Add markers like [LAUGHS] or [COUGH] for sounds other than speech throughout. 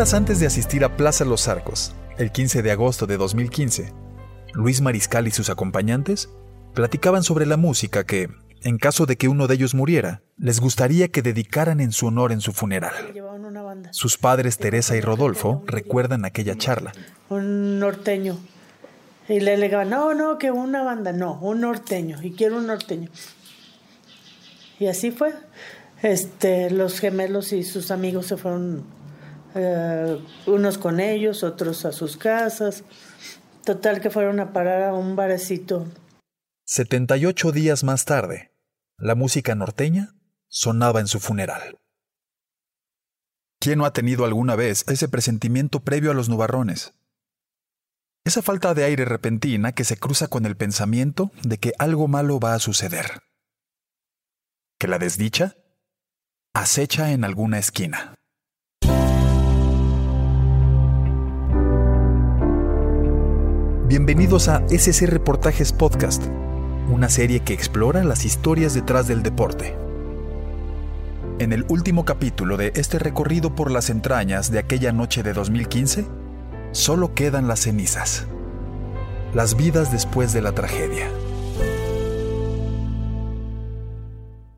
Horas antes de asistir a Plaza Los Arcos, el 15 de agosto de 2015, Luis Mariscal y sus acompañantes platicaban sobre la música que, en caso de que uno de ellos muriera, les gustaría que dedicaran en su honor en su funeral. Sus padres Teresa y Rodolfo recuerdan aquella charla. Un norteño. Y le legaban, no, no, que una banda, no, un norteño, y quiero un norteño. Y así fue. Este, los gemelos y sus amigos se fueron eh, unos con ellos, otros a sus casas. Total que fueron a parar a un barecito. 78 días más tarde, la música norteña sonaba en su funeral. ¿Quién no ha tenido alguna vez ese presentimiento previo a los nubarrones? Esa falta de aire repentina que se cruza con el pensamiento de que algo malo va a suceder. Que la desdicha acecha en alguna esquina. Bienvenidos a SC Reportajes Podcast, una serie que explora las historias detrás del deporte. En el último capítulo de este recorrido por las entrañas de aquella noche de 2015, solo quedan las cenizas, las vidas después de la tragedia.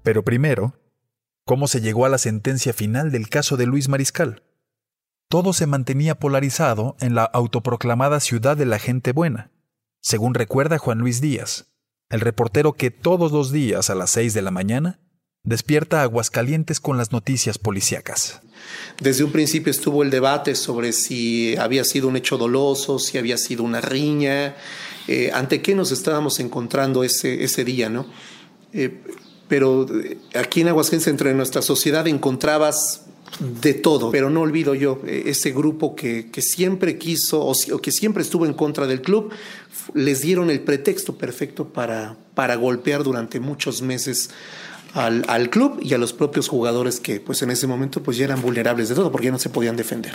Pero primero, ¿cómo se llegó a la sentencia final del caso de Luis Mariscal? Todo se mantenía polarizado en la autoproclamada ciudad de la gente buena, según recuerda Juan Luis Díaz, el reportero que todos los días a las seis de la mañana despierta a Aguascalientes con las noticias policíacas. Desde un principio estuvo el debate sobre si había sido un hecho doloso, si había sido una riña, eh, ante qué nos estábamos encontrando ese, ese día, ¿no? Eh, pero eh, aquí en Aguascalientes, entre nuestra sociedad, encontrabas de todo, pero no olvido yo eh, ese grupo que, siempre quiso o, que siempre estuvo en contra del club, les dieron el pretexto perfecto para, para golpear durante muchos meses al, al, club y a los propios jugadores que pues en ese momento pues ya eran vulnerables de todo porque ya no se podían defender.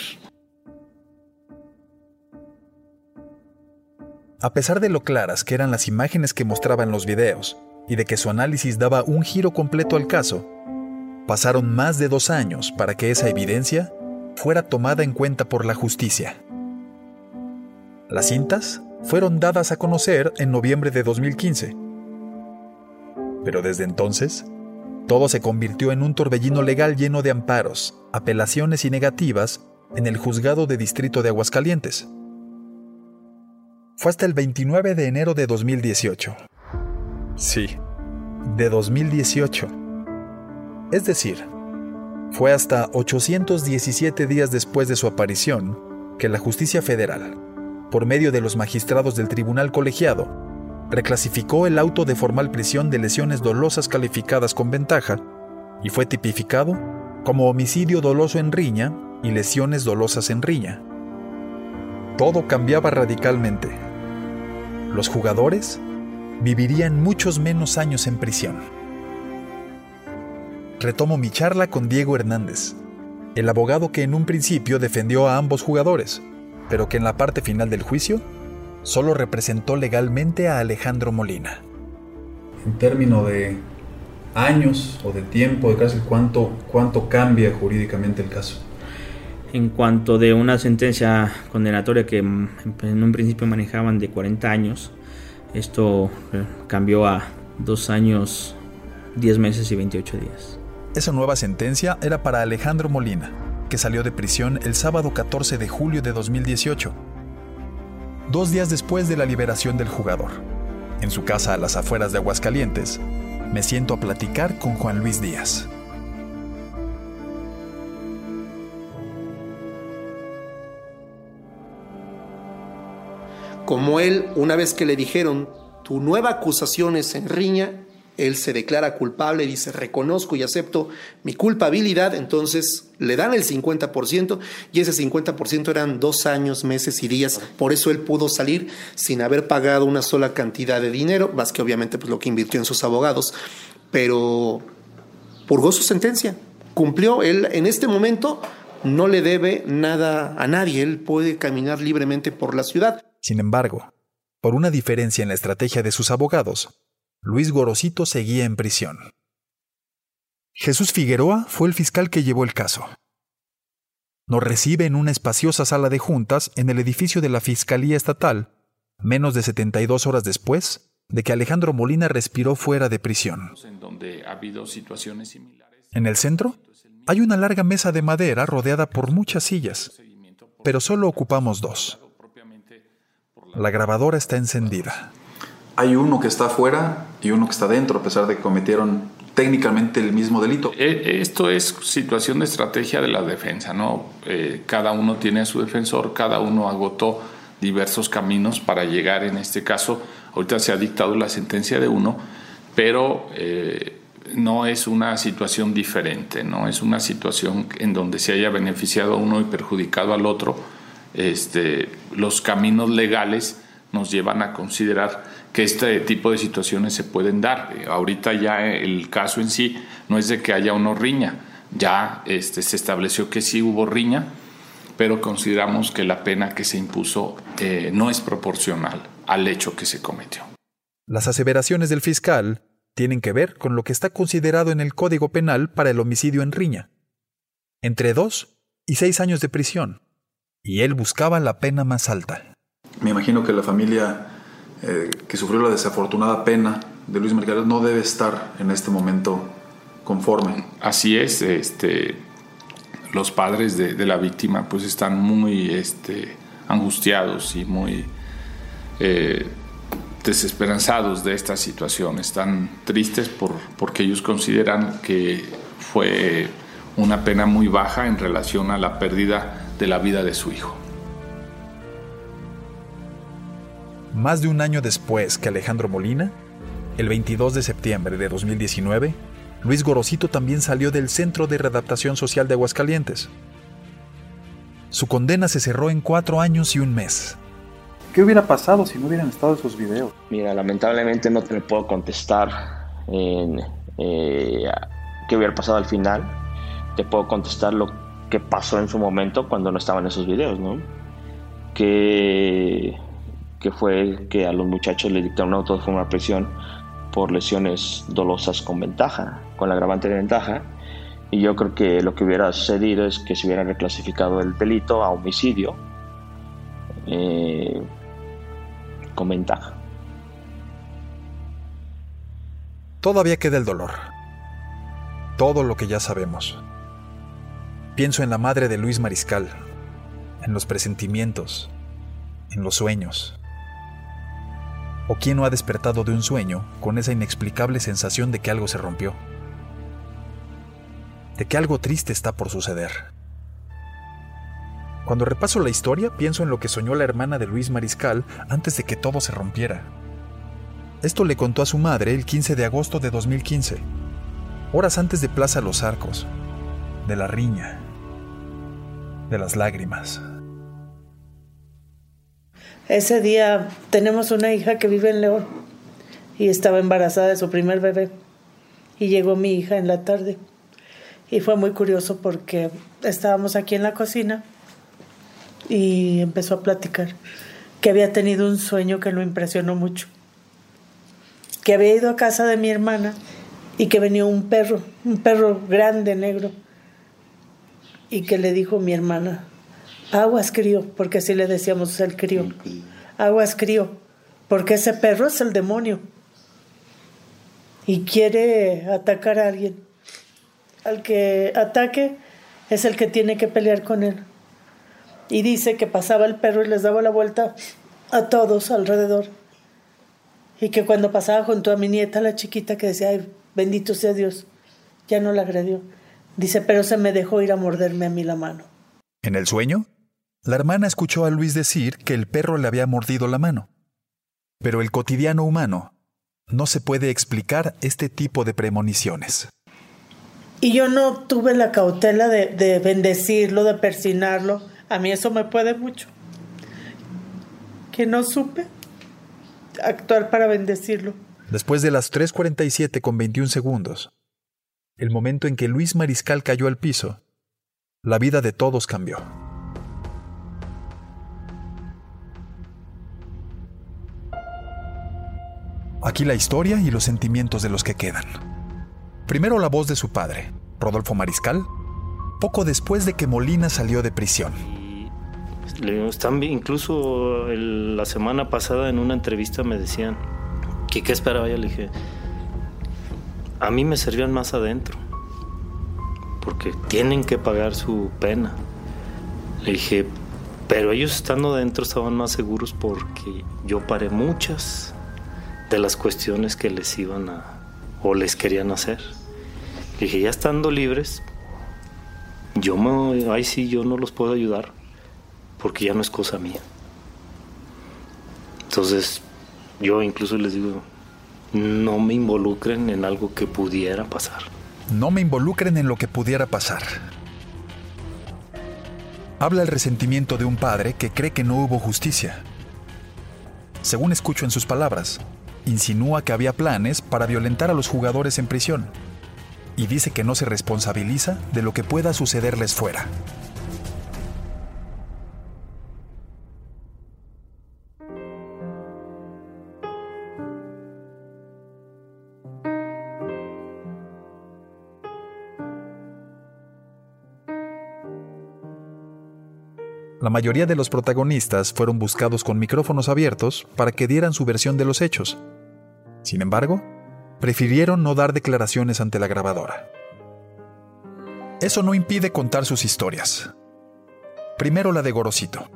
A pesar de lo claras que eran las imágenes que mostraban los videos y de que su análisis daba un giro completo al caso, Pasaron más de dos años para que esa evidencia fuera tomada en cuenta por la justicia. Las cintas fueron dadas a conocer en noviembre de 2015. Pero desde entonces, todo se convirtió en un torbellino legal lleno de amparos, apelaciones y negativas en el juzgado de distrito de Aguascalientes. Fue hasta el 29 de enero de 2018. Sí, de 2018 es decir, fue hasta 817 días después de su aparición que la justicia federal, por medio de los magistrados del tribunal colegiado, reclasificó el auto de formal prisión de lesiones dolosas calificadas con ventaja y fue tipificado como homicidio doloso en riña y lesiones dolosas en riña. Todo cambiaba radicalmente. Los jugadores vivirían muchos menos años en prisión retomo mi charla con Diego Hernández, el abogado que en un principio defendió a ambos jugadores, pero que en la parte final del juicio solo representó legalmente a Alejandro Molina. En términos de años o de tiempo, de casi cuánto, cuánto cambia jurídicamente el caso. En cuanto de una sentencia condenatoria que en un principio manejaban de 40 años, esto eh, cambió a dos años, 10 meses y 28 días. Esa nueva sentencia era para Alejandro Molina, que salió de prisión el sábado 14 de julio de 2018, dos días después de la liberación del jugador. En su casa a las afueras de Aguascalientes, me siento a platicar con Juan Luis Díaz. Como él, una vez que le dijeron, tu nueva acusación es en riña, él se declara culpable, dice, reconozco y acepto mi culpabilidad, entonces le dan el 50% y ese 50% eran dos años, meses y días, por eso él pudo salir sin haber pagado una sola cantidad de dinero, más que obviamente pues, lo que invirtió en sus abogados, pero purgó su sentencia, cumplió, él en este momento no le debe nada a nadie, él puede caminar libremente por la ciudad. Sin embargo, por una diferencia en la estrategia de sus abogados, Luis Gorosito seguía en prisión. Jesús Figueroa fue el fiscal que llevó el caso. nos recibe en una espaciosa sala de juntas en el edificio de la Fiscalía Estatal, menos de 72 horas después de que Alejandro Molina respiró fuera de prisión. En el centro hay una larga mesa de madera rodeada por muchas sillas, pero solo ocupamos dos. La grabadora está encendida. Hay uno que está afuera y uno que está dentro, a pesar de que cometieron técnicamente el mismo delito. Eh, esto es situación de estrategia de la defensa, ¿no? Eh, cada uno tiene a su defensor, cada uno agotó diversos caminos para llegar, en este caso, ahorita se ha dictado la sentencia de uno, pero eh, no es una situación diferente, no es una situación en donde se haya beneficiado a uno y perjudicado al otro. Este, los caminos legales nos llevan a considerar que este tipo de situaciones se pueden dar. Ahorita ya el caso en sí no es de que haya una riña, ya este, se estableció que sí hubo riña, pero consideramos que la pena que se impuso eh, no es proporcional al hecho que se cometió. Las aseveraciones del fiscal tienen que ver con lo que está considerado en el Código Penal para el homicidio en riña, entre dos y seis años de prisión, y él buscaba la pena más alta. Me imagino que la familia eh, que sufrió la desafortunada pena de Luis Mercado no debe estar en este momento conforme. Así es, este, los padres de, la víctima pues están muy este, angustiados y muy eh, desesperanzados de esta situación, están tristes por, porque ellos consideran que fue una pena muy baja en relación a la pérdida de la vida de su hijo. Más de un año después que Alejandro Molina, el 22 de septiembre de 2019, Luis Gorosito también salió del Centro de Redaptación Social de Aguascalientes. Su condena se cerró en cuatro años y un mes. ¿Qué hubiera pasado si no hubieran estado esos videos? Mira, lamentablemente no te puedo contestar en, eh, qué hubiera pasado al final. Te puedo contestar lo que pasó en su momento cuando no estaban esos videos, ¿no? Que, que fue que a los muchachos le dictaron una auto de forma prisión por lesiones dolosas con ventaja, con la agravante de ventaja. Y yo creo que lo que hubiera sucedido es que se hubiera reclasificado el delito a homicidio. Eh, con ventaja. Todavía queda el dolor. Todo lo que ya sabemos. Pienso en la madre de Luis Mariscal, en los presentimientos, en los sueños. ¿O quién no ha despertado de un sueño con esa inexplicable sensación de que algo se rompió? De que algo triste está por suceder. Cuando repaso la historia, pienso en lo que soñó la hermana de Luis Mariscal antes de que todo se rompiera. Esto le contó a su madre el 15 de agosto de 2015, horas antes de Plaza Los Arcos, de la riña, de las lágrimas. Ese día tenemos una hija que vive en León y estaba embarazada de su primer bebé y llegó mi hija en la tarde y fue muy curioso porque estábamos aquí en la cocina y empezó a platicar que había tenido un sueño que lo impresionó mucho. Que había ido a casa de mi hermana y que venía un perro, un perro grande, negro, y que le dijo mi hermana, aguas crío, porque así le decíamos el crío, aguas crío, porque ese perro es el demonio y quiere atacar a alguien. Al que ataque es el que tiene que pelear con él y dice que pasaba el perro y les daba la vuelta a todos alrededor. Y que cuando pasaba junto a mi nieta, la chiquita, que decía, ay, bendito sea Dios, ya no la agredió. Dice, pero se me dejó ir a morderme a mí la mano. En el sueño, la hermana escuchó a Luis decir que el perro le había mordido la mano. Pero el cotidiano humano no se puede explicar este tipo de premoniciones. Y yo no tuve la cautela de, de bendecirlo, de persinarlo a mí eso me puede mucho. Que no supe actuar para bendecirlo. Después de las 3.47 con 21 segundos, el momento en que Luis Mariscal cayó al piso, la vida de todos cambió. Aquí la historia y los sentimientos de los que quedan. Primero la voz de su padre, Rodolfo Mariscal, poco después de que Molina salió de prisión. están, incluso la semana pasada en una entrevista me decían que qué esperaba yo. Le dije, a mí me servían más adentro, porque tienen que pagar su pena. Le dije, pero ellos estando dentro estaban más seguros porque yo paré muchas de las cuestiones que les iban a o les querían hacer. Dije, ya estando libres, yo me, ahí sí yo no los puedo ayudar porque ya no es cosa mía. Entonces, yo incluso les digo, no me involucren en algo que pudiera pasar. No me involucren en lo que pudiera pasar. Habla el resentimiento de un padre que cree que no hubo justicia. Según escucho en sus palabras, insinúa que había planes para violentar a los jugadores en prisión y dice que no se responsabiliza de lo que pueda sucederles fuera. La mayoría de los protagonistas fueron buscados con micrófonos abiertos para que dieran su versión de los hechos. Sin embargo, prefirieron no dar declaraciones ante la grabadora. Eso no impide contar sus historias. Primero la de Gorosito.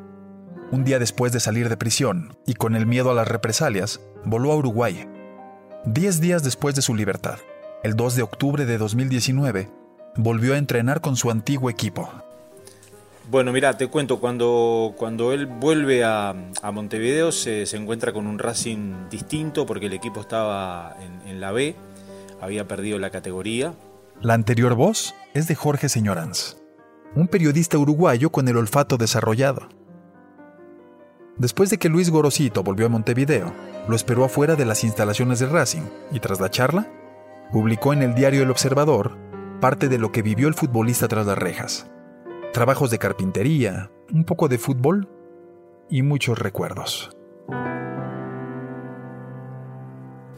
Un día después de salir de prisión y con el miedo a las represalias, voló a Uruguay. Diez días después de su libertad, el 2 de octubre de 2019, volvió a entrenar con su antiguo equipo, bueno, mira, te cuento, cuando, cuando él vuelve a, Montevideo se, encuentra con un Racing distinto porque el equipo estaba en, la B, había perdido la categoría. La anterior voz es de Jorge Señoranz, un periodista uruguayo con el olfato desarrollado. Después de que Luis Gorosito volvió a Montevideo, lo esperó afuera de las instalaciones de Racing y tras la charla, publicó en el diario El Observador parte de lo que vivió el futbolista tras las rejas trabajos de carpintería, un poco de fútbol y muchos recuerdos.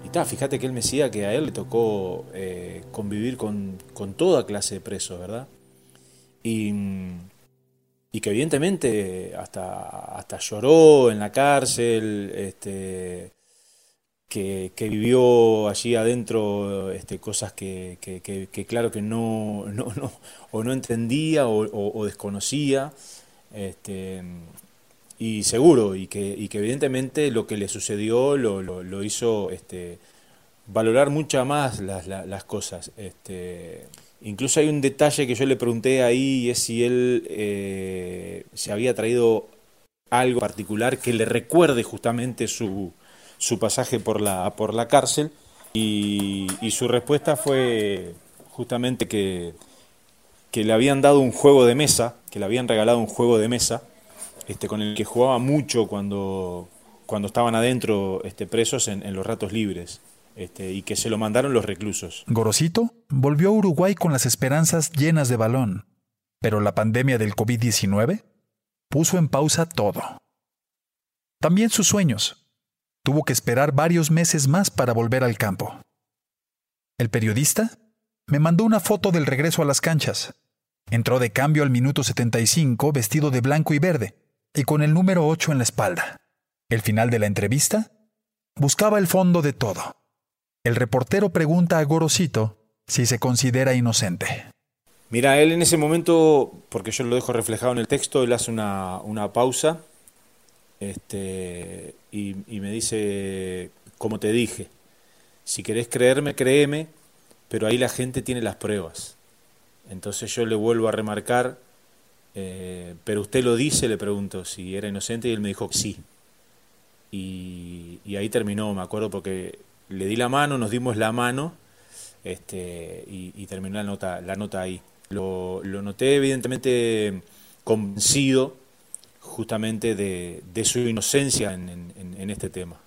Y está, fíjate que él me decía que a él le tocó eh, convivir con, toda clase de presos, ¿verdad? Y, y, que evidentemente hasta, hasta lloró en la cárcel, este, que, vivió allí adentro este, cosas que, claro que no, no, no, o no entendía o, desconocía. Este, y seguro, y que, evidentemente lo que le sucedió lo, hizo este, valorar mucho más las, cosas. Incluso hay un detalle que yo le pregunté ahí, y es si él eh, se había traído algo particular que le recuerde justamente su, su pasaje por la, por la cárcel y, su respuesta fue justamente que, que, le habían dado un juego de mesa, que le habían regalado un juego de mesa, este, con el que jugaba mucho cuando, cuando estaban adentro este, presos en, los ratos libres. Este, y que se lo mandaron los reclusos. Gorosito volvió a Uruguay con las esperanzas llenas de balón, pero la pandemia del COVID-19 puso en pausa todo. También sus sueños, tuvo que esperar varios meses más para volver al campo. El periodista me mandó una foto del regreso a las canchas. Entró de cambio al minuto 75 vestido de blanco y verde y con el número 8 en la espalda. El final de la entrevista buscaba el fondo de todo. El reportero pregunta a Gorosito si se considera inocente. Mira, él en ese momento, porque yo lo dejo reflejado en el texto, él hace una, una pausa este, y, me dice, como te dije, si querés creerme, créeme, pero ahí la gente tiene las pruebas. Entonces yo le vuelvo a remarcar, eh, pero usted lo dice, le pregunto si era inocente y él me dijo que sí. Y, ahí terminó, me acuerdo, porque le di la mano, nos dimos la mano este, y, terminó la nota, la nota ahí. Lo, lo noté evidentemente convencido justamente de, su inocencia en, este tema.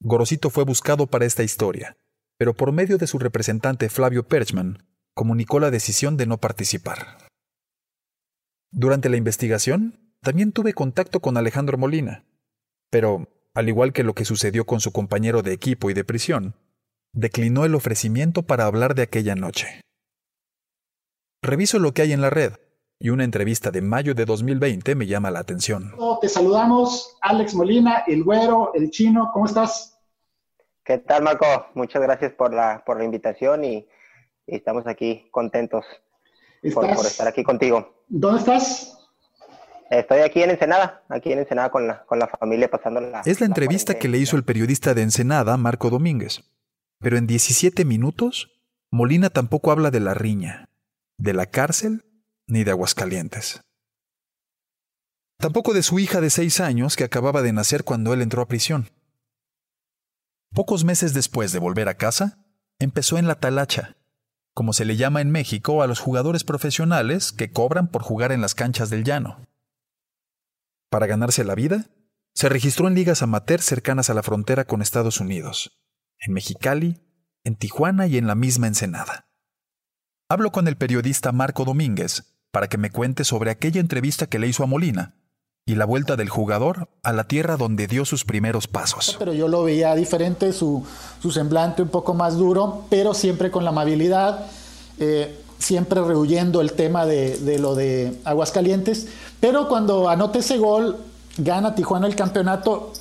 Gorosito fue buscado para esta historia, pero por medio de su representante Flavio Perchman, comunicó la decisión de no participar. Durante la investigación, también tuve contacto con Alejandro Molina, pero, al igual que lo que sucedió con su compañero de equipo y de prisión, declinó el ofrecimiento para hablar de aquella noche. Reviso lo que hay en la red, y una entrevista de mayo de 2020 me llama la atención. Te saludamos, Alex Molina, el güero, el chino, ¿cómo estás? ¿Qué tal, Marco? Muchas gracias por la, por la invitación y, estamos aquí contentos por, estar aquí contigo. ¿Dónde estás? Estoy aquí en Ensenada, aquí en Ensenada con la, con la familia pasando la... Es la entrevista que le hizo el periodista de Ensenada, Marco Domínguez. Pero en 17 minutos, Molina tampoco habla de la riña, de la cárcel ni de Aguascalientes. Tampoco de su hija de seis años que acababa de nacer cuando él entró a prisión. Pocos meses después de volver a casa, empezó en la talacha, como se le llama en México a los jugadores profesionales que cobran por jugar en las canchas del llano. Para ganarse la vida, se registró en ligas amateur cercanas a la frontera con Estados Unidos, en Mexicali, en Tijuana y en la misma Ensenada. Hablo con el periodista Marco Domínguez para que me cuente sobre aquella entrevista que le hizo a Molina y la vuelta del jugador a la tierra donde dio sus primeros pasos. Pero yo lo veía diferente, su, semblante un poco más duro, pero siempre con la amabilidad, eh, siempre rehuyendo el tema de, de lo de Aguascalientes. Pero cuando anota ese gol, gana Tijuana el campeonato,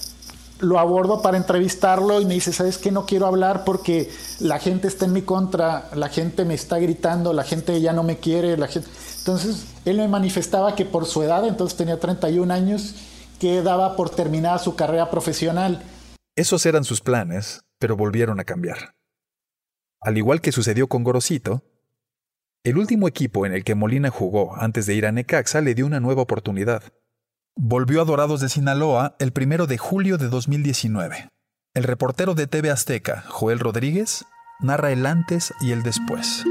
lo abordo para entrevistarlo y me dice, ¿sabes qué? No quiero hablar porque la gente está en mi contra, la gente me está gritando, la gente ya no me quiere, la gente... Entonces, él me manifestaba que por su edad, entonces tenía 31 años, que daba por terminada su carrera profesional. Esos eran sus planes, pero volvieron a cambiar. Al igual que sucedió con Gorosito, el último equipo en el que Molina jugó antes de ir a Necaxa le dio una nueva oportunidad. Volvió a Dorados de Sinaloa el primero de julio de 2019. El reportero de TV Azteca, Joel Rodríguez, narra el antes y el después.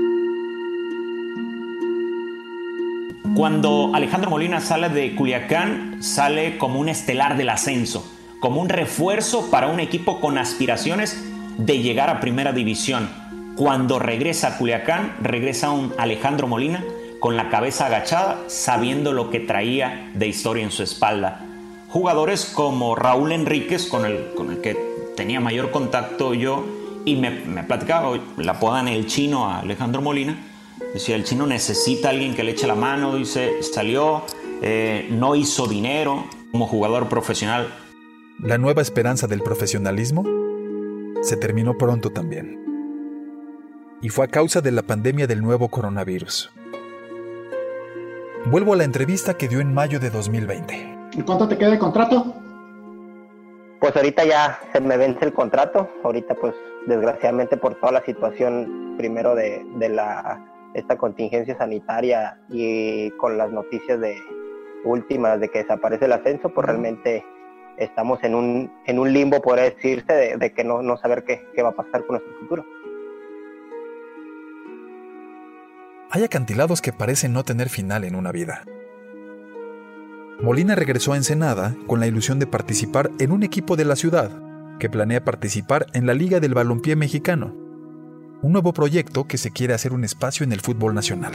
Cuando Alejandro Molina sale de Culiacán, sale como un estelar del ascenso, como un refuerzo para un equipo con aspiraciones de llegar a primera división. Cuando regresa a Culiacán, regresa un Alejandro Molina con la cabeza agachada, sabiendo lo que traía de historia en su espalda. Jugadores como Raúl Enríquez, con el, que tenía mayor contacto yo, y me, me platicaba, la apodan el chino a Alejandro Molina, decía, el chino necesita a alguien que le eche la mano, dice, salió, eh, no hizo dinero como jugador profesional. La nueva esperanza del profesionalismo se terminó pronto también. Y fue a causa de la pandemia del nuevo coronavirus. Vuelvo a la entrevista que dio en mayo de 2020. ¿Y cuánto te queda de contrato? Pues ahorita ya se me vence el contrato. Ahorita pues desgraciadamente por toda la situación primero de, la esta contingencia sanitaria y con las noticias de últimas de que desaparece el ascenso, pues realmente estamos en un, en un limbo, podría decirse, de, que no, no saber qué, qué va a pasar con nuestro futuro. Hay acantilados que parecen no tener final en una vida. Molina regresó a Ensenada con la ilusión de participar en un equipo de la ciudad que planea participar en la Liga del Balompié Mexicano, un nuevo proyecto que se quiere hacer un espacio en el fútbol nacional.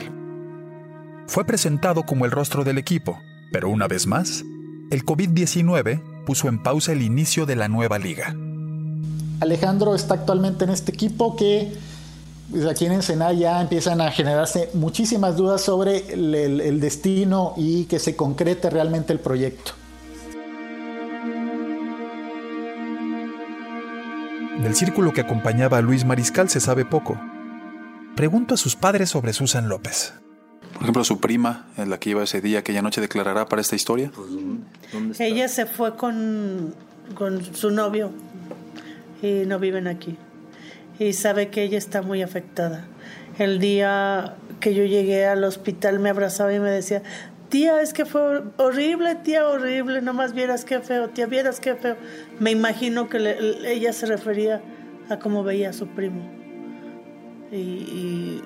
Fue presentado como el rostro del equipo, pero una vez más, el COVID-19 puso en pausa el inicio de la nueva liga. Alejandro está actualmente en este equipo que pues, aquí en Ensenada ya empiezan a generarse muchísimas dudas sobre el, destino y que se concrete realmente el proyecto. Del círculo que acompañaba a Luis Mariscal se sabe poco. Pregunto a sus padres sobre Susan López. Por ejemplo, su prima, en la que iba ese día, aquella noche, declarará para esta historia. Ella se fue con, con su novio y no viven aquí y sabe que ella está muy afectada. El día que yo llegué al hospital me abrazaba y me decía, tía, es que fue horrible, tía, horrible, nomás vieras qué feo, tía, vieras qué feo. Me imagino que ella se refería a cómo veía a su primo. Y,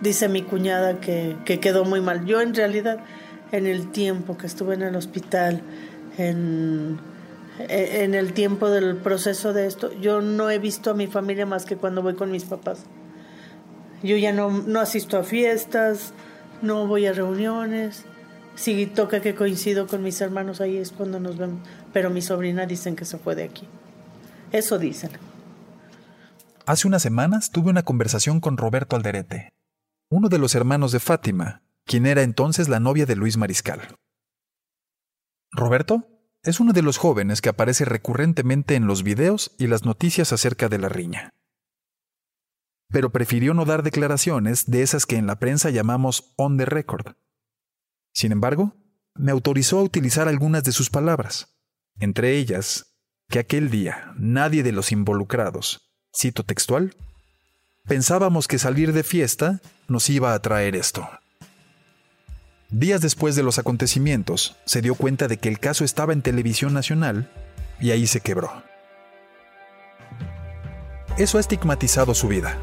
dice mi cuñada que, que, quedó muy mal. Yo en realidad, en el tiempo que estuve en el hospital, en en el tiempo del proceso de esto, yo no he visto a mi familia más que cuando voy con mis papás. Yo ya no, no asisto a fiestas, no voy a reuniones. Si toca que coincido con mis hermanos, ahí es cuando nos vemos. Pero mi sobrina dicen que se fue de aquí. Eso dicen. Hace unas semanas tuve una conversación con Roberto Alderete, uno de los hermanos de Fátima, quien era entonces la novia de Luis Mariscal. Roberto es uno de los jóvenes que aparece recurrentemente en los videos y las noticias acerca de la riña. Pero prefirió no dar declaraciones de esas que en la prensa llamamos on the record. Sin embargo, me autorizó a utilizar algunas de sus palabras, entre ellas que aquel día nadie de los involucrados, cito textual, pensábamos que salir de fiesta nos iba a traer esto. Días después de los acontecimientos, se dio cuenta de que el caso estaba en televisión nacional y ahí se quebró. Eso ha estigmatizado su vida.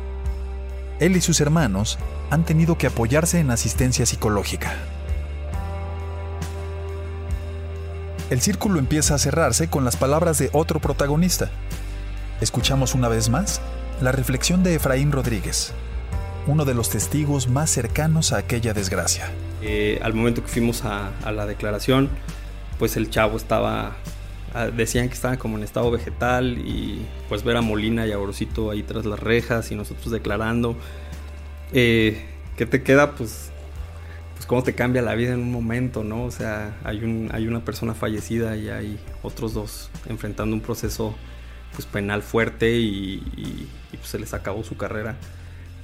Él y sus hermanos han tenido que apoyarse en asistencia psicológica. El círculo empieza a cerrarse con las palabras de otro protagonista. Escuchamos una vez más la reflexión de Efraín Rodríguez, uno de los testigos más cercanos a aquella desgracia. Eh, al momento que fuimos a, la declaración, pues el chavo estaba, ah, decían que estaba como en estado vegetal y pues ver a Molina y a Orocito ahí tras las rejas y nosotros declarando, eh, ¿qué te queda? Pues, pues cómo te cambia la vida en un momento, ¿no? O sea, hay, un, hay una persona fallecida y hay otros dos enfrentando un proceso pues penal fuerte y, pues, se les acabó su carrera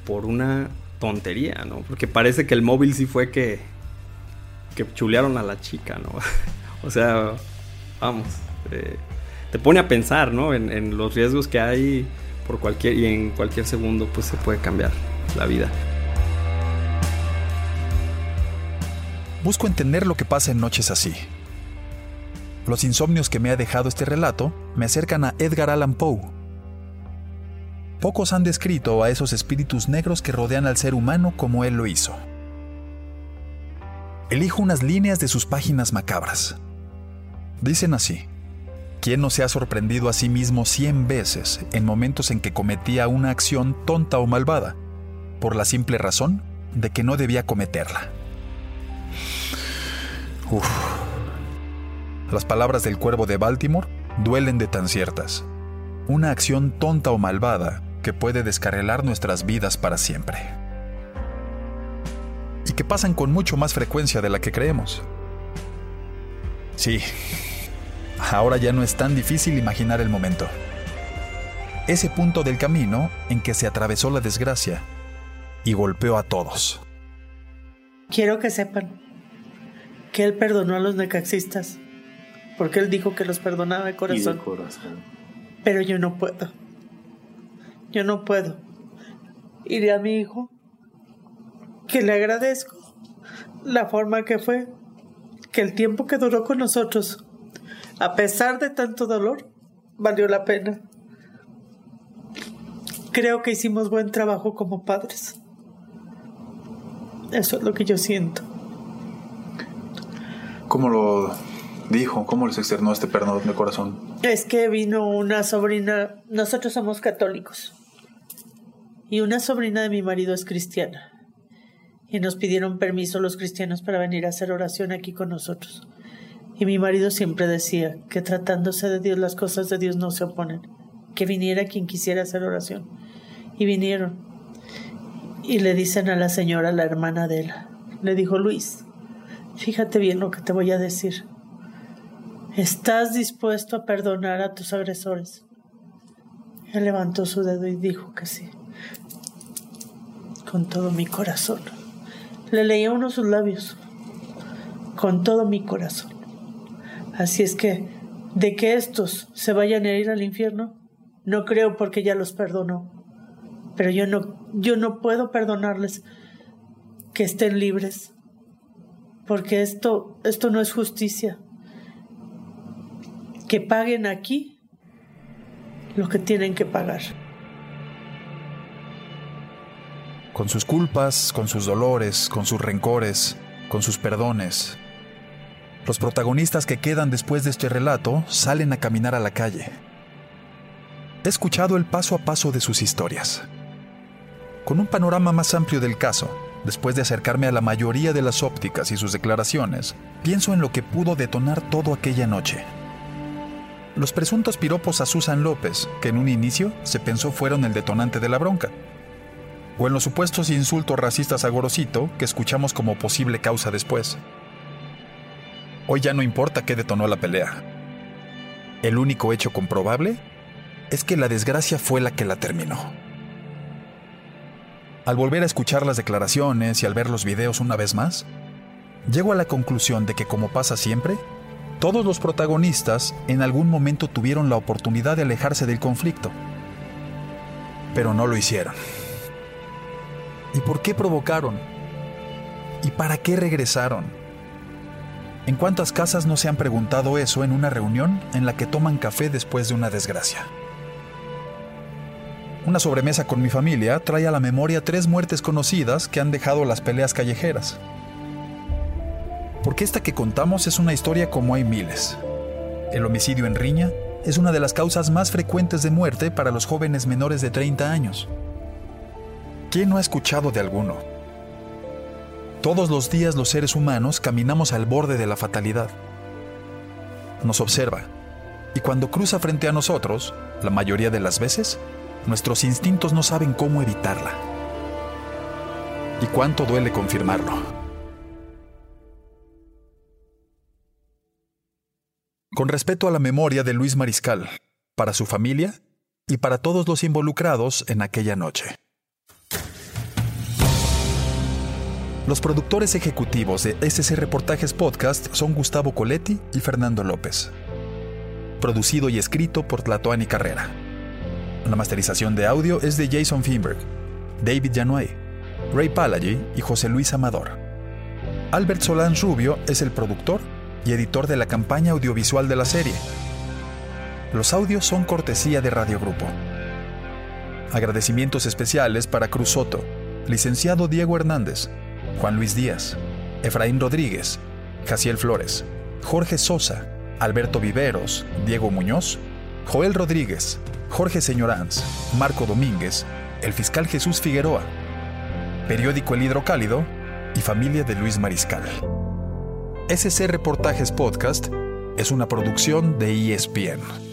por una tontería, ¿no? Porque parece que el móvil sí fue que, que chulearon a la chica, ¿no? [LAUGHS] o sea, vamos, eh, te pone a pensar, ¿no? En, los riesgos que hay por cualquier y en cualquier segundo, pues se puede cambiar la vida. Busco entender lo que pasa en noches así. Los insomnios que me ha dejado este relato me acercan a Edgar Allan Poe, Pocos han descrito a esos espíritus negros que rodean al ser humano como él lo hizo. Elijo unas líneas de sus páginas macabras. Dicen así, ¿quién no se ha sorprendido a sí mismo cien veces en momentos en que cometía una acción tonta o malvada, por la simple razón de que no debía cometerla? Las palabras del cuervo de Baltimore duelen de tan ciertas. Una acción tonta o malvada que puede descarrilar nuestras vidas para siempre. Y que pasan con mucho más frecuencia de la que creemos. Sí, ahora ya no es tan difícil imaginar el momento. Ese punto del camino en que se atravesó la desgracia y golpeó a todos. Quiero que sepan que él perdonó a los necaxistas, porque él dijo que los perdonaba de corazón. de corazón. Pero yo no puedo. Yo no puedo. Iré a mi hijo, que le agradezco la forma que fue, que el tiempo que duró con nosotros, a pesar de tanto dolor, valió la pena. Creo que hicimos buen trabajo como padres. Eso es lo que yo siento. ¿Cómo lo dijo? ¿Cómo les externó este perdón de corazón? Es que vino una sobrina, nosotros somos católicos, y una sobrina de mi marido es cristiana. Y nos pidieron permiso los cristianos para venir a hacer oración aquí con nosotros. Y mi marido siempre decía que tratándose de Dios las cosas de Dios no se oponen, que viniera quien quisiera hacer oración. Y vinieron. Y le dicen a la señora, la hermana de él, le dijo Luis, fíjate bien lo que te voy a decir. ¿Estás dispuesto a perdonar a tus agresores? Él levantó su dedo y dijo que sí con todo mi corazón. Le leía uno sus labios, con todo mi corazón. Así es que, de que estos se vayan a ir al infierno, no creo porque ya los perdonó. Pero yo no, yo no puedo perdonarles que estén libres, porque esto, esto no es justicia. Que paguen aquí lo que tienen que pagar. con sus culpas, con sus dolores, con sus rencores, con sus perdones. Los protagonistas que quedan después de este relato salen a caminar a la calle. He escuchado el paso a paso de sus historias. Con un panorama más amplio del caso, después de acercarme a la mayoría de las ópticas y sus declaraciones, pienso en lo que pudo detonar todo aquella noche. Los presuntos piropos a Susan López, que en un inicio se pensó fueron el detonante de la bronca, o en los supuestos insultos racistas a Gorosito que escuchamos como posible causa después. Hoy ya no importa qué detonó la pelea. El único hecho comprobable es que la desgracia fue la que la terminó. Al volver a escuchar las declaraciones y al ver los videos una vez más, llego a la conclusión de que como pasa siempre, todos los protagonistas en algún momento tuvieron la oportunidad de alejarse del conflicto, pero no lo hicieron. ¿Y por qué provocaron? ¿Y para qué regresaron? ¿En cuántas casas no se han preguntado eso en una reunión en la que toman café después de una desgracia? Una sobremesa con mi familia trae a la memoria tres muertes conocidas que han dejado las peleas callejeras. Porque esta que contamos es una historia como hay miles. El homicidio en riña es una de las causas más frecuentes de muerte para los jóvenes menores de 30 años. ¿Quién no ha escuchado de alguno? Todos los días los seres humanos caminamos al borde de la fatalidad. Nos observa, y cuando cruza frente a nosotros, la mayoría de las veces, nuestros instintos no saben cómo evitarla. ¿Y cuánto duele confirmarlo? Con respeto a la memoria de Luis Mariscal, para su familia y para todos los involucrados en aquella noche. Los productores ejecutivos de SC Reportajes Podcast son Gustavo Coletti y Fernando López. Producido y escrito por Tlatoani Carrera. La masterización de audio es de Jason Finberg, David Januay, Ray Palagy y José Luis Amador. Albert Solán Rubio es el productor y editor de la campaña audiovisual de la serie. Los audios son cortesía de Radio Grupo. Agradecimientos especiales para Cruz Soto, licenciado Diego Hernández, Juan Luis Díaz, Efraín Rodríguez, Jaciel Flores, Jorge Sosa, Alberto Viveros, Diego Muñoz, Joel Rodríguez, Jorge Señoranz, Marco Domínguez, el fiscal Jesús Figueroa, periódico El Hidrocálido y familia de Luis Mariscal. SC Reportajes Podcast es una producción de ESPN.